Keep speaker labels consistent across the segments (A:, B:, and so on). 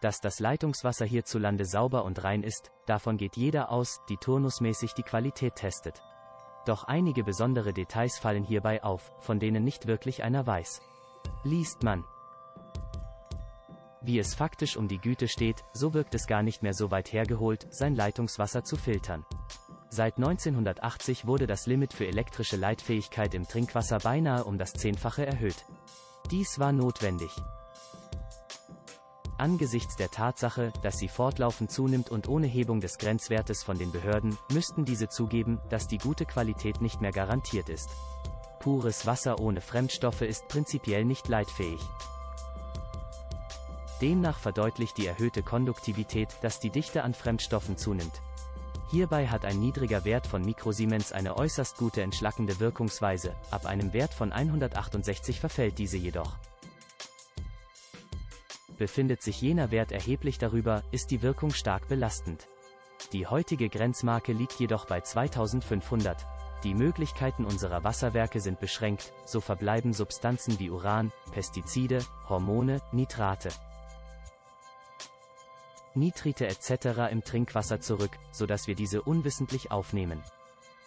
A: Dass das Leitungswasser hierzulande sauber und rein ist, davon geht jeder aus, die turnusmäßig die Qualität testet. Doch einige besondere Details fallen hierbei auf, von denen nicht wirklich einer weiß. Liest man. Wie es faktisch um die Güte steht, so wirkt es gar nicht mehr so weit hergeholt, sein Leitungswasser zu filtern. Seit 1980 wurde das Limit für elektrische Leitfähigkeit im Trinkwasser beinahe um das Zehnfache erhöht. Dies war notwendig. Angesichts der Tatsache, dass sie fortlaufend zunimmt und ohne Hebung des Grenzwertes von den Behörden, müssten diese zugeben, dass die gute Qualität nicht mehr garantiert ist. Pures Wasser ohne Fremdstoffe ist prinzipiell nicht leitfähig. Demnach verdeutlicht die erhöhte Konduktivität, dass die Dichte an Fremdstoffen zunimmt. Hierbei hat ein niedriger Wert von Mikrosiemens eine äußerst gute entschlackende Wirkungsweise, ab einem Wert von 168 verfällt diese jedoch. Befindet sich jener Wert erheblich darüber, ist die Wirkung stark belastend. Die heutige Grenzmarke liegt jedoch bei 2500. Die Möglichkeiten unserer Wasserwerke sind beschränkt, so verbleiben Substanzen wie Uran, Pestizide, Hormone, Nitrate. Nitrite etc. im Trinkwasser zurück, sodass wir diese unwissentlich aufnehmen.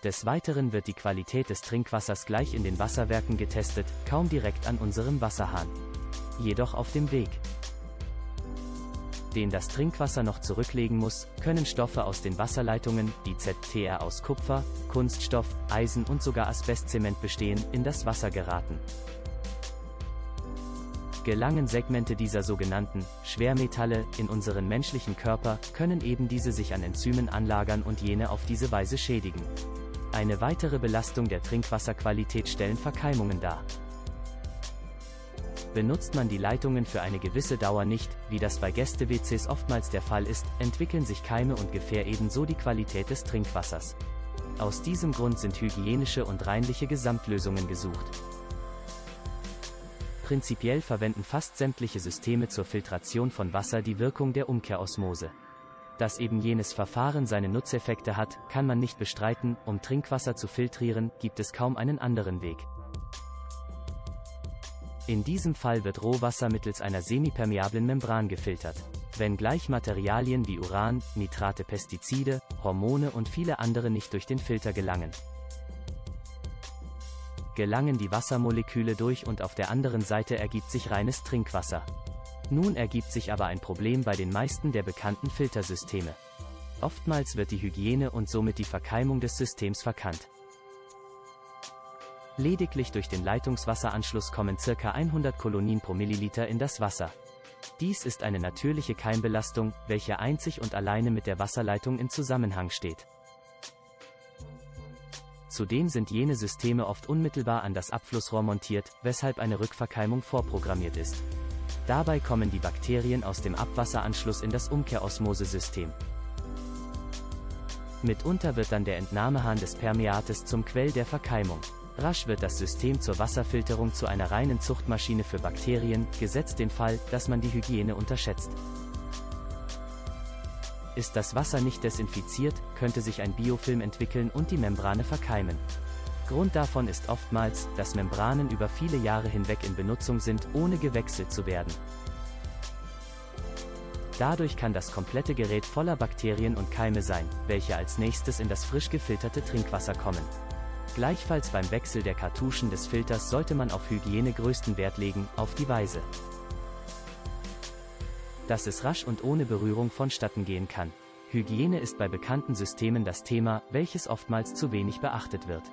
A: Des Weiteren wird die Qualität des Trinkwassers gleich in den Wasserwerken getestet, kaum direkt an unserem Wasserhahn. Jedoch auf dem Weg, den das Trinkwasser noch zurücklegen muss, können Stoffe aus den Wasserleitungen, die ZTR aus Kupfer, Kunststoff, Eisen und sogar Asbestzement bestehen, in das Wasser geraten. Gelangen Segmente dieser sogenannten Schwermetalle in unseren menschlichen Körper, können eben diese sich an Enzymen anlagern und jene auf diese Weise schädigen. Eine weitere Belastung der Trinkwasserqualität stellen Verkeimungen dar. Benutzt man die Leitungen für eine gewisse Dauer nicht, wie das bei Gäste-WCs oftmals der Fall ist, entwickeln sich Keime und Gefähr ebenso die Qualität des Trinkwassers. Aus diesem Grund sind hygienische und reinliche Gesamtlösungen gesucht. Prinzipiell verwenden fast sämtliche Systeme zur Filtration von Wasser die Wirkung der Umkehrosmose. Dass eben jenes Verfahren seine Nutzeffekte hat, kann man nicht bestreiten, um Trinkwasser zu filtrieren, gibt es kaum einen anderen Weg. In diesem Fall wird Rohwasser mittels einer semipermeablen Membran gefiltert. Wenngleich Materialien wie Uran, Nitrate Pestizide, Hormone und viele andere nicht durch den Filter gelangen gelangen die Wassermoleküle durch und auf der anderen Seite ergibt sich reines Trinkwasser. Nun ergibt sich aber ein Problem bei den meisten der bekannten Filtersysteme. Oftmals wird die Hygiene und somit die Verkeimung des Systems verkannt. Lediglich durch den Leitungswasseranschluss kommen ca. 100 Kolonien pro Milliliter in das Wasser. Dies ist eine natürliche Keimbelastung, welche einzig und alleine mit der Wasserleitung in Zusammenhang steht. Zudem sind jene Systeme oft unmittelbar an das Abflussrohr montiert, weshalb eine Rückverkeimung vorprogrammiert ist. Dabei kommen die Bakterien aus dem Abwasseranschluss in das Umkehrosmosesystem. Mitunter wird dann der Entnahmehahn des Permeates zum Quell der Verkeimung. Rasch wird das System zur Wasserfilterung zu einer reinen Zuchtmaschine für Bakterien, gesetzt den Fall, dass man die Hygiene unterschätzt. Ist das Wasser nicht desinfiziert, könnte sich ein Biofilm entwickeln und die Membrane verkeimen. Grund davon ist oftmals, dass Membranen über viele Jahre hinweg in Benutzung sind, ohne gewechselt zu werden. Dadurch kann das komplette Gerät voller Bakterien und Keime sein, welche als nächstes in das frisch gefilterte Trinkwasser kommen. Gleichfalls beim Wechsel der Kartuschen des Filters sollte man auf Hygiene größten Wert legen, auf die Weise, dass es rasch und ohne Berührung vonstatten gehen kann. Hygiene ist bei bekannten Systemen das Thema, welches oftmals zu wenig beachtet wird.